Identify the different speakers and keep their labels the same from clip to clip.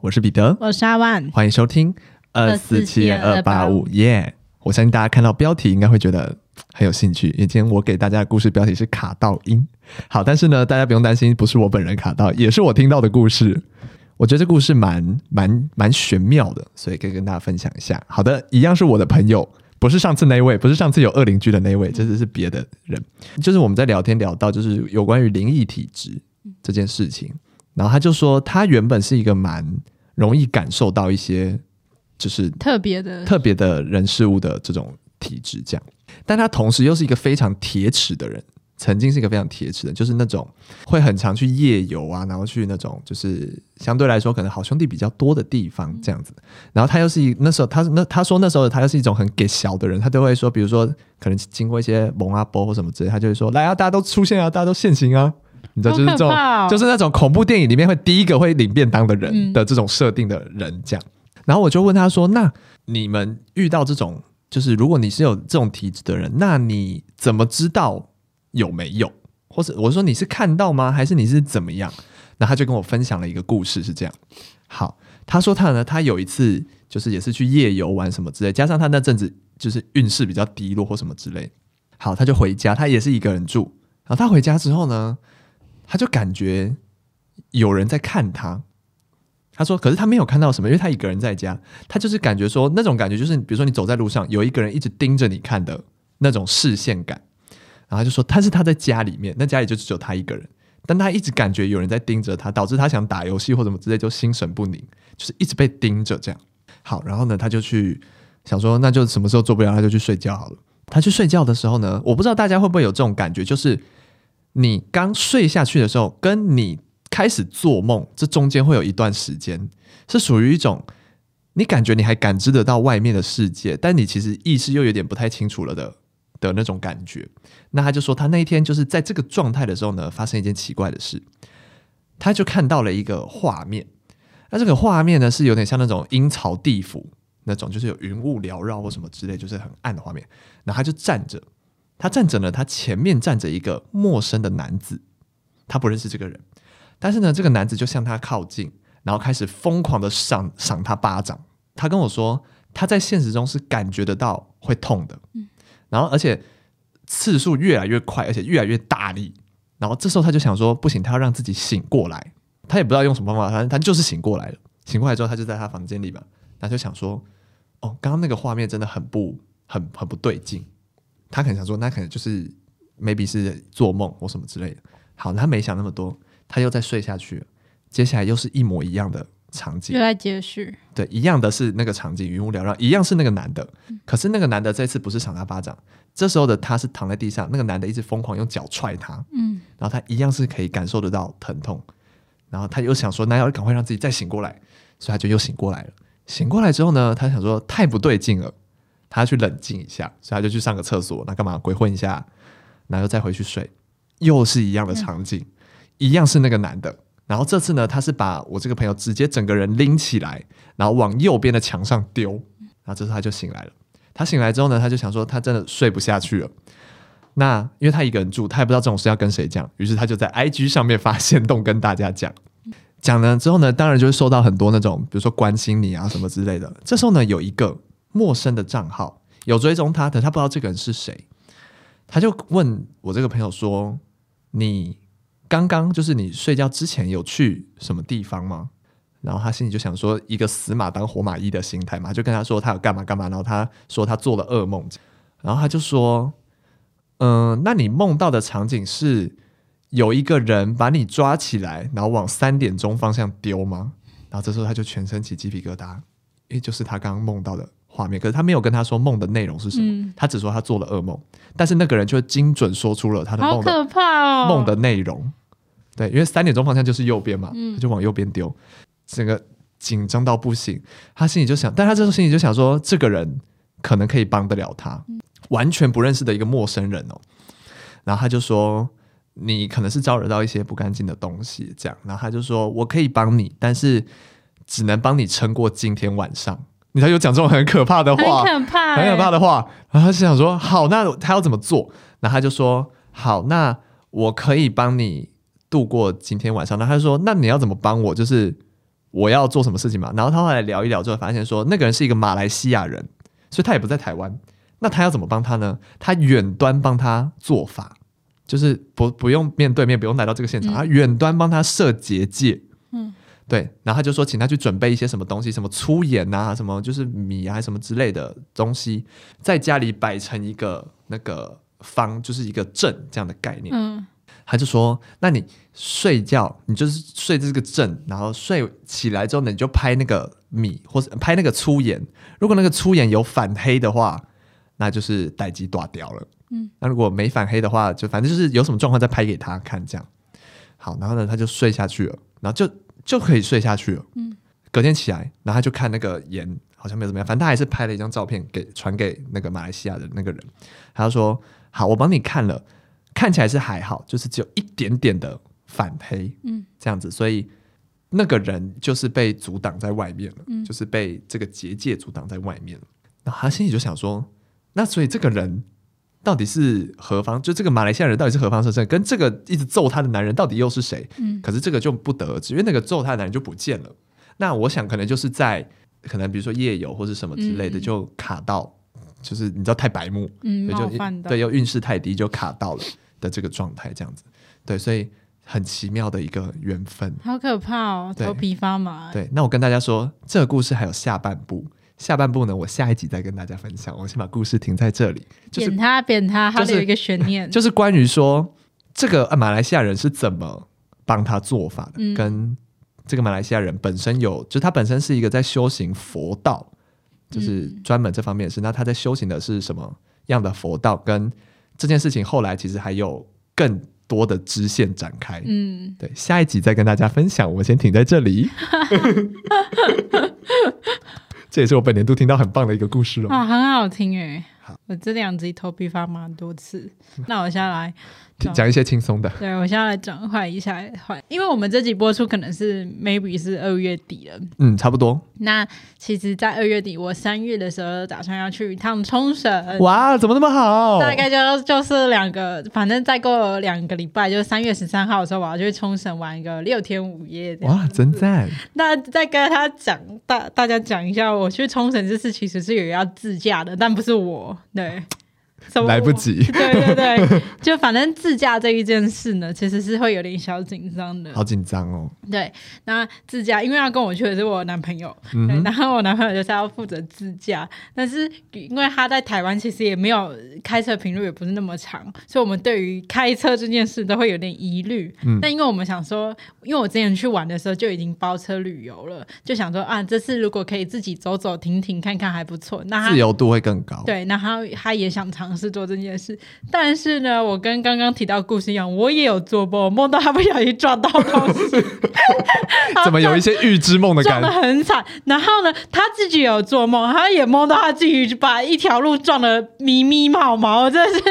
Speaker 1: 我是彼得，
Speaker 2: 我是阿万，
Speaker 1: 欢迎收听二四七二八五耶！我相信大家看到标题应该会觉得很有兴趣，因为今天我给大家的故事标题是卡到音。好，但是呢，大家不用担心，不是我本人卡到，也是我听到的故事。我觉得这故事蛮蛮蛮玄妙的，所以可以跟大家分享一下。好的，一样是我的朋友，不是上次那位，不是上次有恶邻居的那位，这只是别的人。就是我们在聊天聊到，就是有关于灵异体质这件事情，然后他就说，他原本是一个蛮。容易感受到一些就是特别的特别的人事物的这种体质，这样，但他同时又是一个非常铁齿的人，曾经是一个非常铁齿的，就是那种会很常去夜游啊，然后去那种就是相对来说可能好兄弟比较多的地方这样子。然后他又是一那时候他那他说那时候他又是一种很给小的人，他都会说，比如说可能经过一些蒙阿波或什么之类，他就会说来啊，大家都出现啊，大家都现形啊。你知道，就是这种，就是那种恐怖电影里面会第一个会领便当的人的这种设定的人，这样。然后我就问他说：“那你们遇到这种，就是如果你是有这种体质的人，那你怎么知道有没有？或者我说你是看到吗？还是你是怎么样？”那他就跟我分享了一个故事，是这样。好，他说他呢，他有一次就是也是去夜游玩什么之类，加上他那阵子就是运势比较低落或什么之类。好，他就回家，他也是一个人住。然后他回家之后呢，他就感觉有人在看他，他说：“可是他没有看到什么，因为他一个人在家。他就是感觉说那种感觉，就是比如说你走在路上，有一个人一直盯着你看的那种视线感。然后就说，他是他在家里面，那家里就只有他一个人，但他一直感觉有人在盯着他，导致他想打游戏或什么之类就心神不宁，就是一直被盯着这样。好，然后呢，他就去想说，那就什么时候做不了，他就去睡觉好了。他去睡觉的时候呢，我不知道大家会不会有这种感觉，就是。”你刚睡下去的时候，跟你开始做梦，这中间会有一段时间，是属于一种你感觉你还感知得到外面的世界，但你其实意识又有点不太清楚了的的那种感觉。那他就说，他那一天就是在这个状态的时候呢，发生一件奇怪的事，他就看到了一个画面。那这个画面呢，是有点像那种阴曹地府那种，就是有云雾缭绕或什么之类，就是很暗的画面。然后他就站着。他站着呢，他前面站着一个陌生的男子，他不认识这个人，但是呢，这个男子就向他靠近，然后开始疯狂的赏赏他巴掌。他跟我说，他在现实中是感觉得到会痛的，然后而且次数越来越快，而且越来越大力。然后这时候他就想说，不行，他要让自己醒过来。他也不知道用什么方法，反正他就是醒过来了。醒过来之后，他就在他房间里嘛，他就想说，哦，刚刚那个画面真的很不很很不对劲。他可能想说，那可能就是 maybe 是做梦或什么之类的。好，他没想那么多，他又再睡下去。接下来又是一模一样的场景，
Speaker 2: 接续。
Speaker 1: 对，一样的是那个场景，云雾缭绕，一样是那个男的。嗯、可是那个男的这次不是赏他巴掌，这时候的他是躺在地上，那个男的一直疯狂用脚踹他。嗯，然后他一样是可以感受得到疼痛。然后他又想说，那要赶快让自己再醒过来，所以他就又醒过来了。醒过来之后呢，他想说太不对劲了。他要去冷静一下，所以他就去上个厕所。那干嘛鬼混一下，然后再回去睡，又是一样的场景，嗯、一样是那个男的。然后这次呢，他是把我这个朋友直接整个人拎起来，然后往右边的墙上丢。然后这时候他就醒来了。他醒来之后呢，他就想说他真的睡不下去了。那因为他一个人住，他也不知道这种事要跟谁讲，于是他就在 IG 上面发限动跟大家讲。讲了之后呢，当然就会收到很多那种，比如说关心你啊什么之类的。这时候呢，有一个。陌生的账号有追踪他的，他不知道这个人是谁，他就问我这个朋友说：“你刚刚就是你睡觉之前有去什么地方吗？”然后他心里就想说：“一个死马当活马医的心态嘛，就跟他说他有干嘛干嘛。”然后他说他做了噩梦，然后他就说：“嗯、呃，那你梦到的场景是有一个人把你抓起来，然后往三点钟方向丢吗？”然后这时候他就全身起鸡皮疙瘩，因为就是他刚刚梦到的。画面，可是他没有跟他说梦的内容是什么，嗯、他只说他做了噩梦，但是那个人却精准说出了他的梦的
Speaker 2: 可怕哦，
Speaker 1: 梦的内容。对，因为三点钟方向就是右边嘛，嗯、他就往右边丢，整个紧张到不行。他心里就想，但他这时候心里就想说，这个人可能可以帮得了他，嗯、完全不认识的一个陌生人哦。然后他就说，你可能是招惹到一些不干净的东西，这样。然后他就说我可以帮你，但是只能帮你撑过今天晚上。你才有讲这种很可怕的话，
Speaker 2: 很可怕、欸，
Speaker 1: 很可怕的话。然后他就想说，好，那他要怎么做？然后他就说，好，那我可以帮你度过今天晚上。然后他就说，那你要怎么帮我？就是我要做什么事情嘛？然后他后来聊一聊之后，发现说，那个人是一个马来西亚人，所以他也不在台湾。那他要怎么帮他呢？他远端帮他做法，就是不不用面对面，不用来到这个现场，嗯、他远端帮他设结界。嗯。对，然后他就说，请他去准备一些什么东西，什么粗盐啊，什么就是米啊，什么之类的东西，在家里摆成一个那个方，就是一个阵这样的概念。嗯，他就说，那你睡觉，你就是睡这个阵，然后睡起来之后呢，你就拍那个米，或者拍那个粗盐。如果那个粗盐有反黑的话，那就是待机断掉了。嗯，那如果没反黑的话，就反正就是有什么状况再拍给他看，这样。好，然后呢，他就睡下去了，然后就。就可以睡下去了。嗯，隔天起来，然后他就看那个盐，好像没有怎么样，反正他还是拍了一张照片给传给那个马来西亚的那个人。他就说：“好，我帮你看了，看起来是还好，就是只有一点点的反黑，嗯，这样子，所以那个人就是被阻挡在外面了，嗯，就是被这个结界阻挡在外面了。然后他心里就想说：那所以这个人。”到底是何方？就这个马来西亚人到底是何方神圣？跟这个一直揍他的男人到底又是谁？嗯，可是这个就不得而知，因为那个揍他的男人就不见了。那我想可能就是在可能比如说夜游或是什么之类的，就卡到，嗯、就是你知道太白目，嗯，对，就对，又运势太低就卡到了的这个状态，这样子。对，所以很奇妙的一个缘分，
Speaker 2: 好可怕哦，头皮发麻。
Speaker 1: 对，那我跟大家说，这个故事还有下半部。下半部呢，我下一集再跟大家分享。我先把故事停在这里，就是
Speaker 2: 扁他，扁他，他有一个悬念，
Speaker 1: 就是关于说这个马来西亚人是怎么帮他做法的，嗯、跟这个马来西亚人本身有，就他本身是一个在修行佛道，就是专门这方面的事。嗯、那他在修行的是什么样的佛道？跟这件事情后来其实还有更多的支线展开。嗯，对，下一集再跟大家分享。我先停在这里。这也是我本年度听到很棒的一个故事了。
Speaker 2: 啊，很好听诶。好，我这两集头皮发麻多次。那我先来。
Speaker 1: 讲一些轻松的，
Speaker 2: 对，我现在来转换一下换，因为我们这集播出可能是 maybe 是二月底了，
Speaker 1: 嗯，差不多。
Speaker 2: 那其实，在二月底，我三月的时候打算要去一趟冲绳。
Speaker 1: 哇，怎么那么好？
Speaker 2: 大概就就是两个，反正再过两个礼拜，就是三月十三号的时候，我要去冲绳玩一个六天五夜。
Speaker 1: 哇，真赞！
Speaker 2: 那再跟他讲大大家讲一下，我去冲绳这次其实是有要自驾的，但不是我，No.
Speaker 1: 对。来不及，
Speaker 2: 对 对对，就反正自驾这一件事呢，其实是会有点小紧张的，
Speaker 1: 好紧张哦。
Speaker 2: 对，那自驾因为要跟我去的是我男朋友，然后我男朋友就是要负责自驾，但是因为他在台湾其实也没有开车频率也不是那么长，所以我们对于开车这件事都会有点疑虑。嗯，但因为我们想说，因为我之前去玩的时候就已经包车旅游了，就想说啊，这次如果可以自己走走停停看看还不错，那
Speaker 1: 自由度会更高。
Speaker 2: 对，那他他也想尝试。是做这件事，但是呢，我跟刚刚提到故事一样，我也有做梦，梦到他不小心撞到东西，
Speaker 1: 怎么有一些预知梦的感觉？撞得很
Speaker 2: 惨。然后呢，他自己有做梦，他也梦到他自己把一条路撞得密密毛毛，真的是。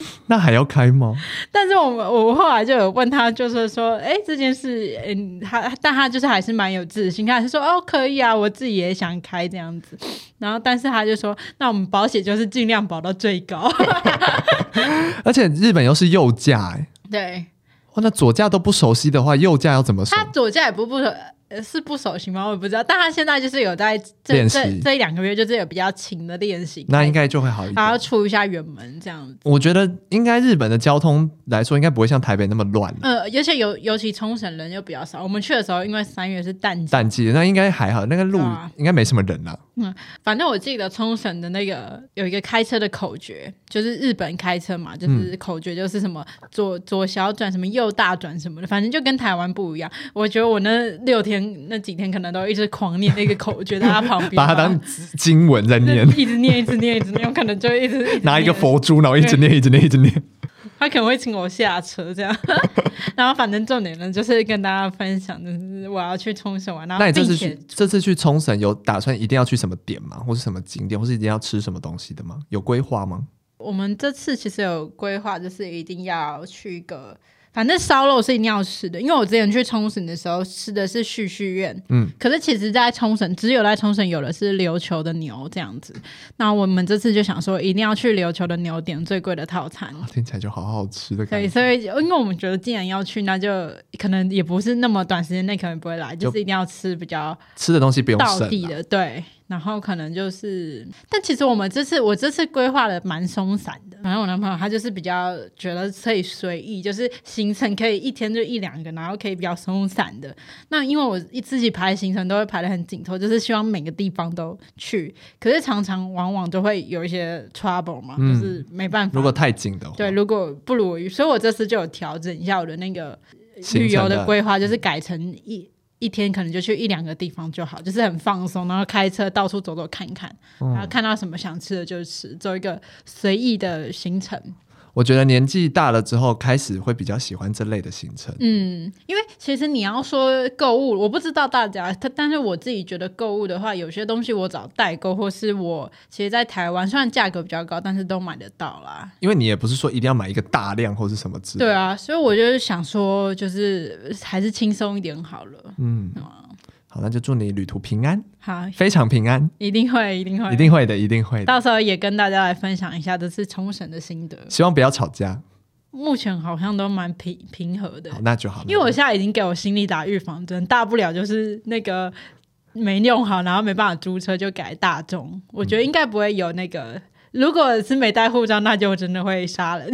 Speaker 1: 那还要开吗？
Speaker 2: 但是我们我后来就有问他，就是说，哎，这件事，嗯，他但他就是还是蛮有自信，他还是说，哦，可以啊，我自己也想开这样子。然后，但是他就说，那我们保险就是尽量保到最高。
Speaker 1: 而且日本又是右驾，哎，
Speaker 2: 对，
Speaker 1: 哇，那左驾都不熟悉的话，右驾要怎么说？
Speaker 2: 他左驾也不不熟。呃，是不熟悉吗？我也不知道，但他现在就是有在这这这一两个月，就是有比较勤的练习，
Speaker 1: 那应该就会好一点。
Speaker 2: 还要出一下远门这样子。
Speaker 1: 我觉得应该日本的交通来说，应该不会像台北那么乱。
Speaker 2: 呃，而且尤尤其冲绳人又比较少。我们去的时候，因为三月是淡季，
Speaker 1: 淡季那应该还好，那个路应该没什么人了。
Speaker 2: 嗯，反正我记得冲绳的那个有一个开车的口诀，就是日本开车嘛，就是口诀就是什么左左小转，什么右大转什么的，反正就跟台湾不一样。我觉得我那六天那几天可能都一直狂念那个口诀，在他旁边，
Speaker 1: 把它当经文在念，
Speaker 2: 一直念，一直念，一直念，有可能就一直，一直
Speaker 1: 拿一个佛珠，然后一直念，一直念，一直念。
Speaker 2: 他可能会请我下车这样，然后反正重点呢，就是跟大家分享，就是我要去冲绳玩。然后
Speaker 1: 那你这次去这次去冲绳有打算一定要去什么点吗？或是什么景点，或是一定要吃什么东西的吗？有规划吗？
Speaker 2: 我们这次其实有规划，就是一定要去一个反正烧肉是一定要吃的，因为我之前去冲绳的时候吃的是旭旭苑，嗯，可是其实，在冲绳只有在冲绳有的是琉球的牛这样子。那我们这次就想说，一定要去琉球的牛点最贵的套餐，
Speaker 1: 听起来就好好吃的感觉。
Speaker 2: 对，所以因为我们觉得既然要去，那就可能也不是那么短时间内可能不会来，就，就是一定要吃比较
Speaker 1: 吃的东西不用
Speaker 2: 到底的，对。然后可能就是，但其实我们这次我这次规划的蛮松散的。反正我男朋友他就是比较觉得可以随意，就是行程可以一天就一两个，然后可以比较松散的。那因为我一自己排行程都会排的很紧凑，就是希望每个地方都去。可是常常往往都会有一些 trouble 嘛，嗯、就是没办法。
Speaker 1: 如果太紧的话，
Speaker 2: 对，如果不如，所以我这次就有调整一下我的那个旅游的规划，就是改成一。一天可能就去一两个地方就好，就是很放松，然后开车到处走走看看，嗯、然后看到什么想吃的就吃，做一个随意的行程。
Speaker 1: 我觉得年纪大了之后，开始会比较喜欢这类的行程。
Speaker 2: 嗯，因为其实你要说购物，我不知道大家，他但是我自己觉得购物的话，有些东西我找代购，或是我其实，在台湾虽然价格比较高，但是都买得到啦。
Speaker 1: 因为你也不是说一定要买一个大量或是什么之类的。
Speaker 2: 对啊，所以我就是想说，就是还是轻松一点好了。嗯。嗯
Speaker 1: 好，那就祝你旅途平安，
Speaker 2: 好，
Speaker 1: 非常平安，
Speaker 2: 一定会，一定会，
Speaker 1: 一定会的，一定会的。
Speaker 2: 到时候也跟大家来分享一下这次冲绳的心得，
Speaker 1: 希望不要吵架。
Speaker 2: 目前好像都蛮平平和的，
Speaker 1: 好，那就好。
Speaker 2: 因为我现在已经给我心里打预防针，大不了就是那个没用好，然后没办法租车就改大众，我觉得应该不会有那个。嗯如果是没带护照，那就真的会杀人。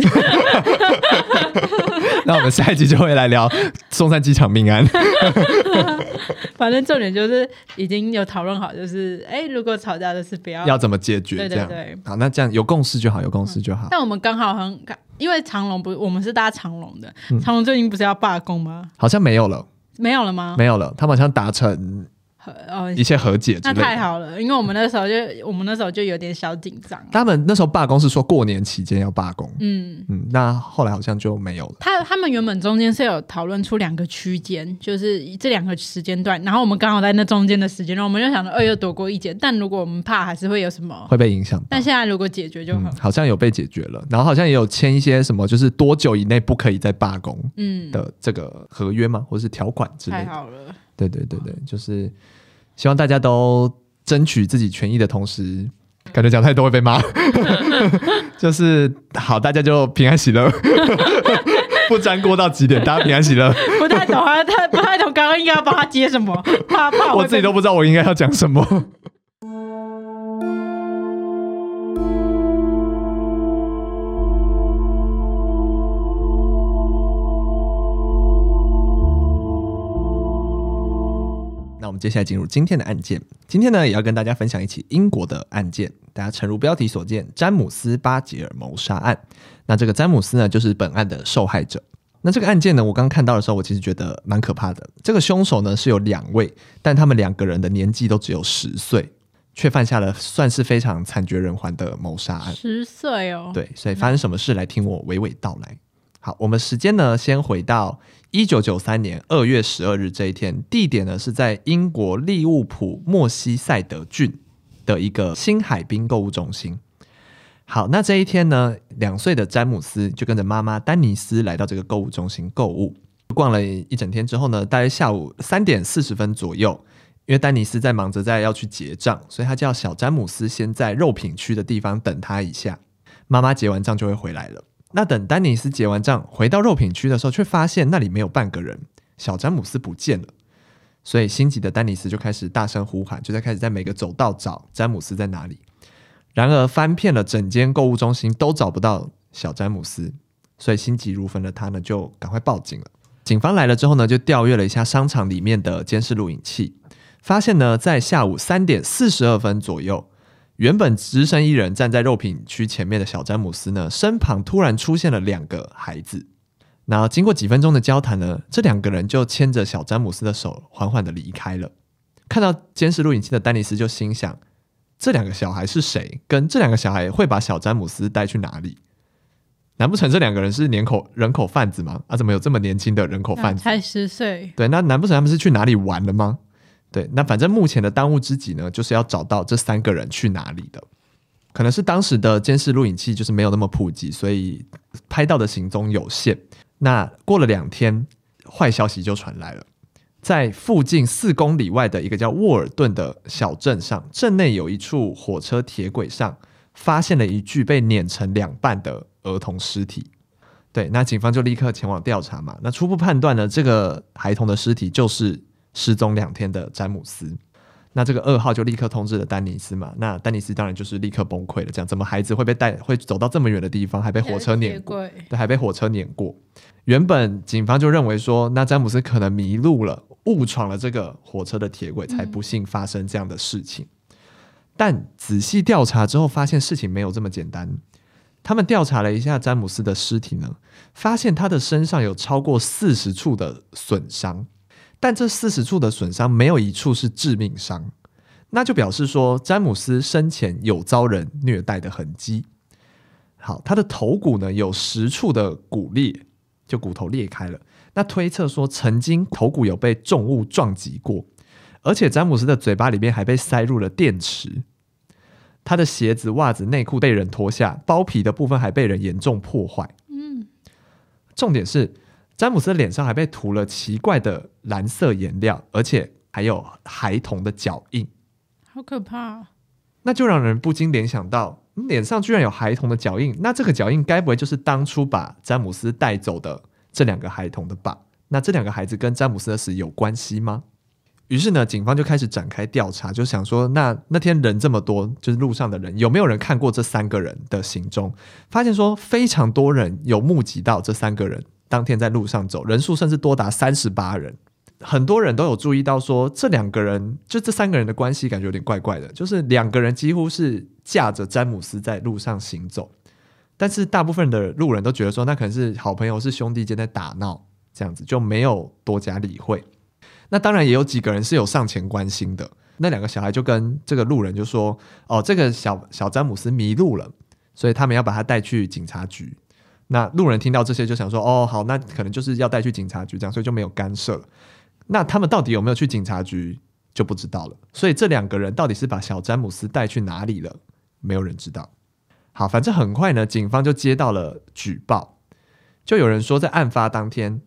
Speaker 1: 那我们下一集就会来聊松山机场命案。
Speaker 2: 反正重点就是已经有讨论好，就是哎、欸，如果吵架的是不要
Speaker 1: 要怎么解决？对对对。好，那这样有共识就好，有共识就好。
Speaker 2: 但我们刚好很，因为长隆不，我们是搭长隆的，长隆最近不是要罢工吗？
Speaker 1: 好像没有了，
Speaker 2: 没有了吗？
Speaker 1: 没有了，他们好像达成。哦，一切和解，
Speaker 2: 那太好了，因为我们那时候就我们那时候就有点小紧张。
Speaker 1: 他们那时候罢工是说过年期间要罢工，嗯嗯，那后来好像就没有了。
Speaker 2: 他他们原本中间是有讨论出两个区间，就是这两个时间段，然后我们刚好在那中间的时间段，我们就想着二又躲过一劫。但如果我们怕还是会有什么
Speaker 1: 会被影响，
Speaker 2: 但现在如果解决就好，
Speaker 1: 嗯，好像有被解决了，然后好像也有签一些什么，就是多久以内不可以再罢工，嗯的这个合约吗？或是条款之类的。
Speaker 2: 太好了，
Speaker 1: 对对对对，就是。希望大家都争取自己权益的同时，感觉讲太多会被骂。就是好，大家就平安喜乐，不沾锅到几点，大家平安喜乐。
Speaker 2: 不太懂啊，他不太懂，刚刚应该要帮他接什么？怕怕
Speaker 1: 我自己都不知道我应该要讲什么。接下来进入今天的案件。今天呢，也要跟大家分享一起英国的案件。大家诚如标题所见，詹姆斯·巴吉尔谋杀案。那这个詹姆斯呢，就是本案的受害者。那这个案件呢，我刚看到的时候，我其实觉得蛮可怕的。这个凶手呢，是有两位，但他们两个人的年纪都只有十岁，却犯下了算是非常惨绝人寰的谋杀案。
Speaker 2: 十岁哦。
Speaker 1: 对，所以发生什么事，来听我娓娓道来。好，我们时间呢，先回到一九九三年二月十二日这一天，地点呢是在英国利物浦莫西塞德郡的一个新海滨购物中心。好，那这一天呢，两岁的詹姆斯就跟着妈妈丹尼斯来到这个购物中心购物，逛了一整天之后呢，大约下午三点四十分左右，因为丹尼斯在忙着在要去结账，所以他叫小詹姆斯先在肉品区的地方等他一下，妈妈结完账就会回来了。那等丹尼斯结完账回到肉品区的时候，却发现那里没有半个人，小詹姆斯不见了。所以心急的丹尼斯就开始大声呼喊，就在开始在每个走道找詹姆斯在哪里。然而翻遍了整间购物中心都找不到小詹姆斯，所以心急如焚的他呢就赶快报警了。警方来了之后呢，就调阅了一下商场里面的监视录影器，发现呢在下午三点四十二分左右。原本只身一人站在肉品区前面的小詹姆斯呢，身旁突然出现了两个孩子。然后经过几分钟的交谈呢，这两个人就牵着小詹姆斯的手，缓缓的离开了。看到监视录影器的丹尼斯就心想：这两个小孩是谁？跟这两个小孩会把小詹姆斯带去哪里？难不成这两个人是年口人口贩子吗？啊，怎么有这么年轻的人口贩子？
Speaker 2: 才十岁。
Speaker 1: 对，那难不成他们是去哪里玩了吗？对，那反正目前的当务之急呢，就是要找到这三个人去哪里的。可能是当时的监视录影器就是没有那么普及，所以拍到的行踪有限。那过了两天，坏消息就传来了，在附近四公里外的一个叫沃尔顿的小镇上，镇内有一处火车铁轨上发现了一具被碾成两半的儿童尸体。对，那警方就立刻前往调查嘛。那初步判断呢，这个孩童的尸体就是失踪两天的詹姆斯。那这个二号就立刻通知了丹尼斯嘛。那丹尼斯当然就是立刻崩溃了，这样怎么孩子会被带，会走到这么远的地方，还被火车碾过？对，还被火车碾过。原本警方就认为说，那詹姆斯可能迷路了，误闯了这个火车的铁轨，才不幸发生这样的事情。嗯、但仔细调查之后，发现事情没有这么简单。他们调查了一下詹姆斯的尸体呢，发现他的身上有超过四十处的损伤。但这四十处的损伤没有一处是致命伤，那就表示说詹姆斯生前有遭人虐待的痕迹。好，他的头骨呢有十处的骨裂，就骨头裂开了。那推测说曾经头骨有被重物撞击过，而且詹姆斯的嘴巴里面还被塞入了电池。他的鞋子、袜子、内裤被人脱下，包皮的部分还被人严重破坏。嗯，重点是。詹姆斯的脸上还被涂了奇怪的蓝色颜料，而且还有孩童的脚印，
Speaker 2: 好可怕！
Speaker 1: 那就让人不禁联想到，脸上居然有孩童的脚印，那这个脚印该不会就是当初把詹姆斯带走的这两个孩童的吧？那这两个孩子跟詹姆斯的死有关系吗？于是呢，警方就开始展开调查，就想说，那那天人这么多，就是路上的人有没有人看过这三个人的行踪？发现说，非常多人有目击到这三个人。当天在路上走，人数甚至多达三十八人。很多人都有注意到说，这两个人就这三个人的关系感觉有点怪怪的，就是两个人几乎是架着詹姆斯在路上行走，但是大部分的路人都觉得说，那可能是好朋友，是兄弟间在打闹，这样子就没有多加理会。那当然也有几个人是有上前关心的，那两个小孩就跟这个路人就说：“哦，这个小小詹姆斯迷路了，所以他们要把他带去警察局。”那路人听到这些就想说：“哦，好，那可能就是要带去警察局这样，所以就没有干涉了。那他们到底有没有去警察局就不知道了。所以这两个人到底是把小詹姆斯带去哪里了，没有人知道。好，反正很快呢，警方就接到了举报，就有人说在案发当天，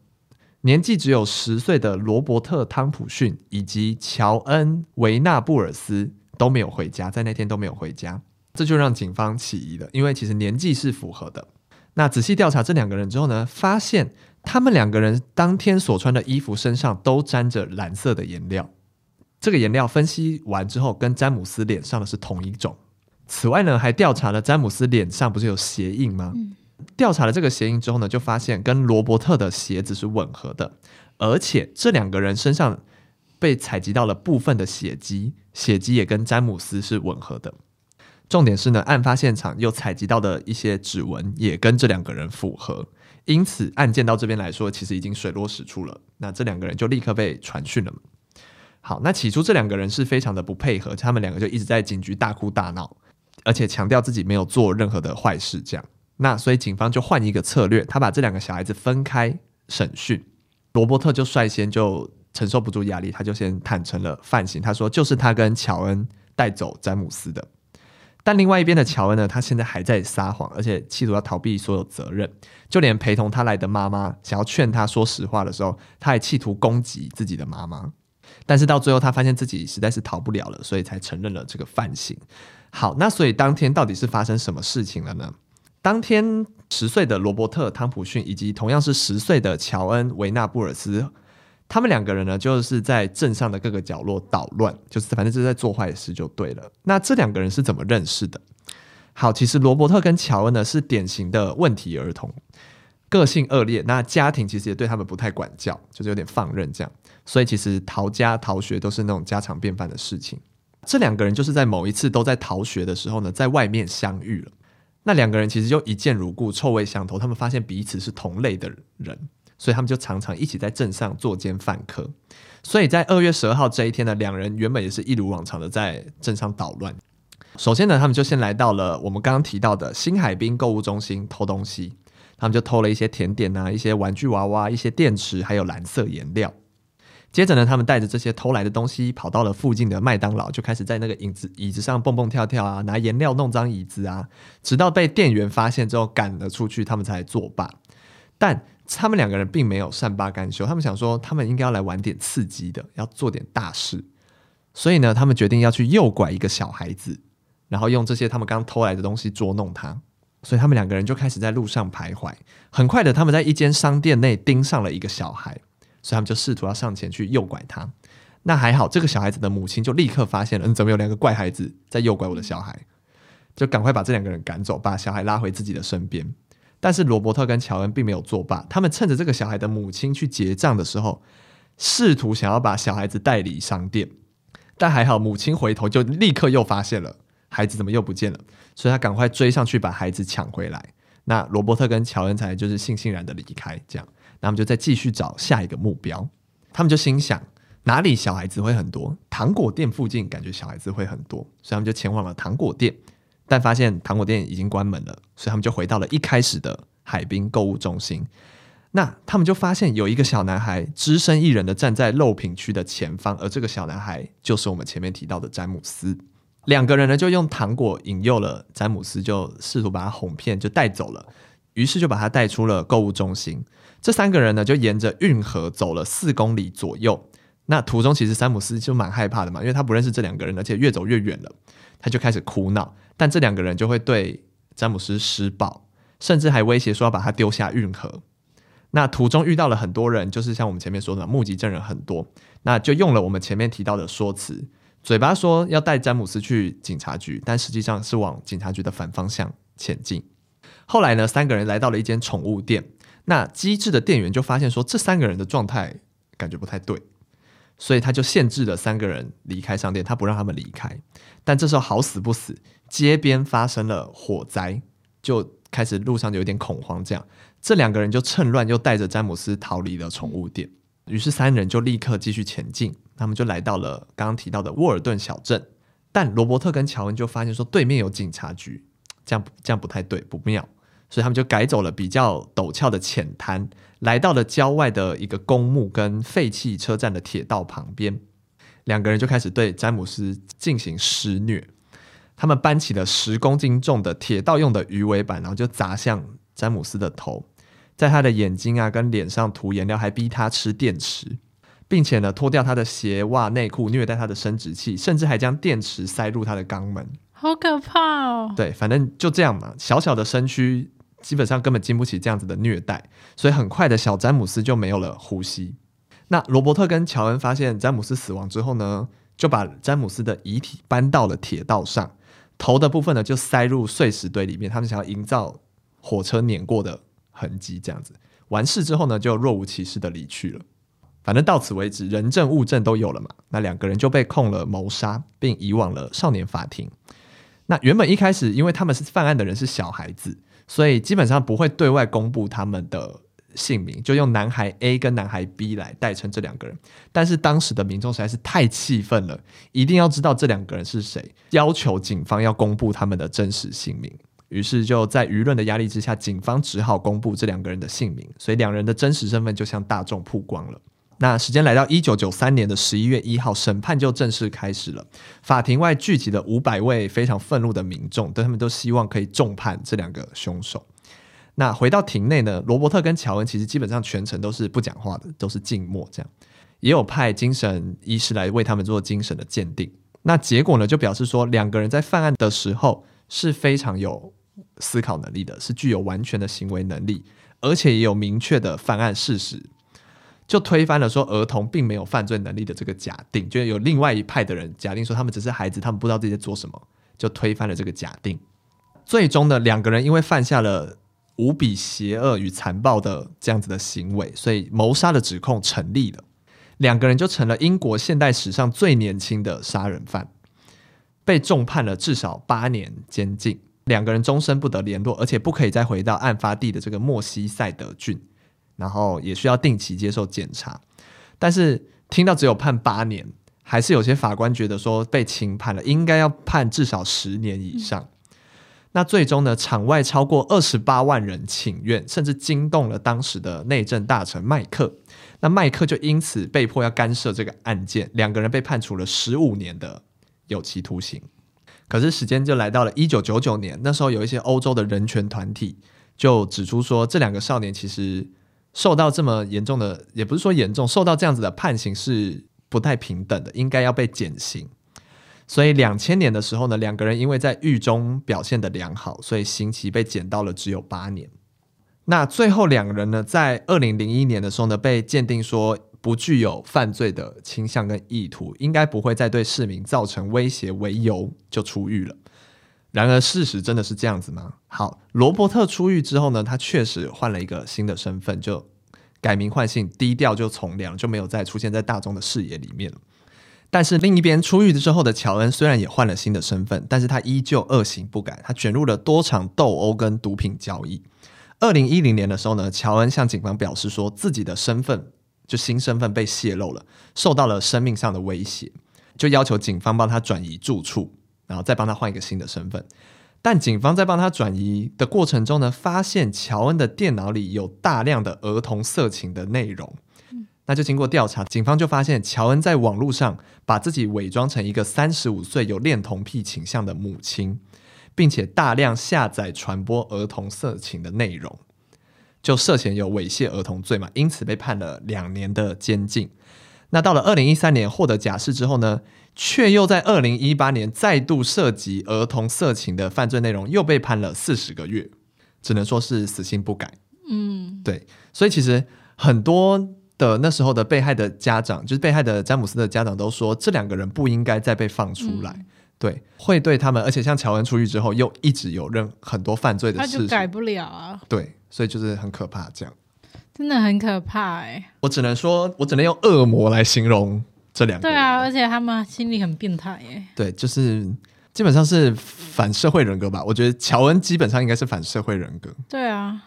Speaker 1: 年纪只有十岁的罗伯特·汤普逊以及乔恩·维纳布尔斯都没有回家，在那天都没有回家，这就让警方起疑了，因为其实年纪是符合的。”那仔细调查这两个人之后呢，发现他们两个人当天所穿的衣服身上都沾着蓝色的颜料。这个颜料分析完之后，跟詹姆斯脸上的是同一种。此外呢，还调查了詹姆斯脸上不是有鞋印吗？嗯。调查了这个鞋印之后呢，就发现跟罗伯特的鞋子是吻合的，而且这两个人身上被采集到了部分的血迹，血迹也跟詹姆斯是吻合的。重点是呢，案发现场又采集到的一些指纹也跟这两个人符合，因此案件到这边来说，其实已经水落石出了。那这两个人就立刻被传讯了。好，那起初这两个人是非常的不配合，他们两个就一直在警局大哭大闹，而且强调自己没有做任何的坏事。这样，那所以警方就换一个策略，他把这两个小孩子分开审讯。罗伯特就率先就承受不住压力，他就先坦承了犯行，他说就是他跟乔恩带走詹姆斯的。但另外一边的乔恩呢，他现在还在撒谎，而且企图要逃避所有责任。就连陪同他来的妈妈想要劝他说实话的时候，他还企图攻击自己的妈妈。但是到最后，他发现自己实在是逃不了了，所以才承认了这个犯行。好，那所以当天到底是发生什么事情了呢？当天十岁的罗伯特·汤普逊以及同样是十岁的乔恩·维纳布尔斯。他们两个人呢，就是在镇上的各个角落捣乱，就是反正就是在做坏事就对了。那这两个人是怎么认识的？好，其实罗伯特跟乔恩呢是典型的问题儿童，个性恶劣。那家庭其实也对他们不太管教，就是有点放任这样。所以其实逃家逃学都是那种家常便饭的事情。这两个人就是在某一次都在逃学的时候呢，在外面相遇了。那两个人其实就一见如故，臭味相投。他们发现彼此是同类的人。所以他们就常常一起在镇上作奸犯科。所以在二月十二号这一天呢，两人原本也是一如往常的在镇上捣乱。首先呢，他们就先来到了我们刚刚提到的新海滨购物中心偷东西。他们就偷了一些甜点啊，一些玩具娃娃，一些电池，还有蓝色颜料。接着呢，他们带着这些偷来的东西，跑到了附近的麦当劳，就开始在那个椅子椅子上蹦蹦跳跳啊，拿颜料弄脏椅子啊，直到被店员发现之后赶了出去，他们才作罢。但他们两个人并没有善罢甘休，他们想说他们应该要来玩点刺激的，要做点大事。所以呢，他们决定要去诱拐一个小孩子，然后用这些他们刚偷来的东西捉弄他。所以他们两个人就开始在路上徘徊。很快的，他们在一间商店内盯上了一个小孩，所以他们就试图要上前去诱拐他。那还好，这个小孩子的母亲就立刻发现了，嗯，怎么有两个怪孩子在诱拐我的小孩？就赶快把这两个人赶走，把小孩拉回自己的身边。但是罗伯特跟乔恩并没有作罢，他们趁着这个小孩的母亲去结账的时候，试图想要把小孩子带离商店。但还好，母亲回头就立刻又发现了孩子怎么又不见了，所以他赶快追上去把孩子抢回来。那罗伯特跟乔恩才就是悻悻然的离开，这样，那他们就再继续找下一个目标。他们就心想，哪里小孩子会很多？糖果店附近感觉小孩子会很多，所以他们就前往了糖果店。但发现糖果店已经关门了，所以他们就回到了一开始的海滨购物中心。那他们就发现有一个小男孩只身一人的站在肉品区的前方，而这个小男孩就是我们前面提到的詹姆斯。两个人呢就用糖果引诱了詹姆斯，就试图把他哄骗，就带走了。于是就把他带出了购物中心。这三个人呢就沿着运河走了四公里左右。那途中其实詹姆斯就蛮害怕的嘛，因为他不认识这两个人，而且越走越远了，他就开始哭闹。但这两个人就会对詹姆斯施暴，甚至还威胁说要把他丢下运河。那途中遇到了很多人，就是像我们前面说的目击证人很多，那就用了我们前面提到的说辞，嘴巴说要带詹姆斯去警察局，但实际上是往警察局的反方向前进。后来呢，三个人来到了一间宠物店，那机智的店员就发现说这三个人的状态感觉不太对。所以他就限制了三个人离开商店，他不让他们离开。但这时候好死不死，街边发生了火灾，就开始路上就有点恐慌。这样，这两个人就趁乱又带着詹姆斯逃离了宠物店。于是三人就立刻继续前进，他们就来到了刚刚提到的沃尔顿小镇。但罗伯特跟乔恩就发现说对面有警察局，这样这样不太对，不妙。所以他们就改走了比较陡峭的浅滩，来到了郊外的一个公墓跟废弃车站的铁道旁边。两个人就开始对詹姆斯进行施虐。他们搬起了十公斤重的铁道用的鱼尾板，然后就砸向詹姆斯的头，在他的眼睛啊跟脸上涂颜料，还逼他吃电池，并且呢脱掉他的鞋袜内裤，虐待他的生殖器，甚至还将电池塞入他的肛门。
Speaker 2: 好可怕哦！
Speaker 1: 对，反正就这样嘛，小小的身躯。基本上根本经不起这样子的虐待，所以很快的小詹姆斯就没有了呼吸。那罗伯特跟乔恩发现詹姆斯死亡之后呢，就把詹姆斯的遗体搬到了铁道上，头的部分呢就塞入碎石堆里面。他们想要营造火车碾过的痕迹，这样子完事之后呢，就若无其事的离去了。反正到此为止，人证物证都有了嘛。那两个人就被控了谋杀，并移往了少年法庭。那原本一开始，因为他们是犯案的人是小孩子。所以基本上不会对外公布他们的姓名，就用男孩 A 跟男孩 B 来代称这两个人。但是当时的民众实在是太气愤了，一定要知道这两个人是谁，要求警方要公布他们的真实姓名。于是就在舆论的压力之下，警方只好公布这两个人的姓名，所以两人的真实身份就向大众曝光了。那时间来到一九九三年的十一月一号，审判就正式开始了。法庭外聚集了五百位非常愤怒的民众，但他们都希望可以重判这两个凶手。那回到庭内呢，罗伯特跟乔恩其实基本上全程都是不讲话的，都是静默这样。也有派精神医师来为他们做精神的鉴定。那结果呢，就表示说两个人在犯案的时候是非常有思考能力的，是具有完全的行为能力，而且也有明确的犯案事实。就推翻了说儿童并没有犯罪能力的这个假定，就有另外一派的人假定说他们只是孩子，他们不知道自己在做什么，就推翻了这个假定。最终呢，两个人因为犯下了无比邪恶与残暴的这样子的行为，所以谋杀的指控成立了，两个人就成了英国现代史上最年轻的杀人犯，被重判了至少八年监禁，两个人终身不得联络，而且不可以再回到案发地的这个莫西塞德郡。然后也需要定期接受检查，但是听到只有判八年，还是有些法官觉得说被轻判了，应该要判至少十年以上。那最终呢，场外超过二十八万人请愿，甚至惊动了当时的内政大臣麦克。那麦克就因此被迫要干涉这个案件，两个人被判处了十五年的有期徒刑。可是时间就来到了一九九九年，那时候有一些欧洲的人权团体就指出说，这两个少年其实。受到这么严重的，也不是说严重，受到这样子的判刑是不太平等的，应该要被减刑。所以两千年的时候呢，两个人因为在狱中表现得良好，所以刑期被减到了只有八年。那最后两个人呢，在二零零一年的时候呢，被鉴定说不具有犯罪的倾向跟意图，应该不会再对市民造成威胁为由就出狱了。然而事实真的是这样子吗？好，罗伯特出狱之后呢，他确实换了一个新的身份，就改名换姓，低调就从良，就没有再出现在大众的视野里面了。但是另一边出狱之后的乔恩虽然也换了新的身份，但是他依旧恶行不改，他卷入了多场斗殴跟毒品交易。二零一零年的时候呢，乔恩向警方表示说自己的身份就新身份被泄露了，受到了生命上的威胁，就要求警方帮他转移住处，然后再帮他换一个新的身份。但警方在帮他转移的过程中呢，发现乔恩的电脑里有大量的儿童色情的内容。那就经过调查，警方就发现乔恩在网络上把自己伪装成一个三十五岁有恋童癖倾向的母亲，并且大量下载传播儿童色情的内容，就涉嫌有猥亵儿童罪嘛，因此被判了两年的监禁。那到了二零一三年获得假释之后呢，却又在二零一八年再度涉及儿童色情的犯罪内容，又被判了四十个月，只能说是死性不改。嗯，对，所以其实很多。的那时候的被害的家长，就是被害的詹姆斯的家长都说，这两个人不应该再被放出来，嗯、对，会对他们，而且像乔恩出狱之后，又一直有任很多犯罪的事情，他就
Speaker 2: 改不了啊，
Speaker 1: 对，所以就是很可怕，这样。
Speaker 2: 真的很可怕哎、欸，
Speaker 1: 我只能说，我只能用恶魔来形容这两个，
Speaker 2: 对啊，而且他们心里很变态哎，
Speaker 1: 对，就是基本上是反社会人格吧，我觉得乔恩基本上应该是反社会人格，
Speaker 2: 对啊。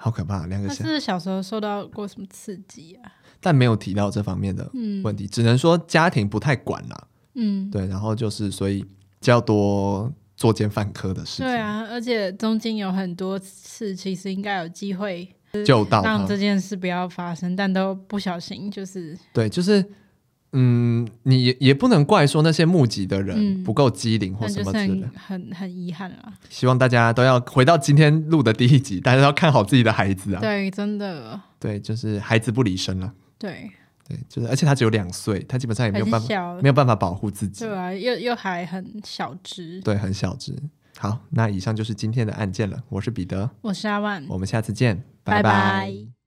Speaker 1: 好可怕，两个小。
Speaker 2: 他是小时候受到过什么刺激啊？
Speaker 1: 但没有提到这方面的问题，嗯、只能说家庭不太管了。嗯，对，然后就是所以较多作奸犯科的事情。
Speaker 2: 对啊，而且中间有很多次，其实应该有机会
Speaker 1: 救到
Speaker 2: 让这件事不要发生，但都不小心，就是
Speaker 1: 对，就是。嗯，你也也不能怪说那些募集的人不够机灵或什么之类的，
Speaker 2: 嗯、很很遗憾啊。
Speaker 1: 希望大家都要回到今天录的第一集，大家要看好自己的孩子啊。
Speaker 2: 对，真的。
Speaker 1: 对，就是孩子不离身了。
Speaker 2: 对，
Speaker 1: 对，就是，而且他只有两岁，他基本上也没有办法，没有办法保护自己。
Speaker 2: 对啊，又又还很小只。
Speaker 1: 对，很小只。好，那以上就是今天的案件了。我是彼得，
Speaker 2: 我是阿万，
Speaker 1: 我们下次见，
Speaker 2: 拜拜。拜拜。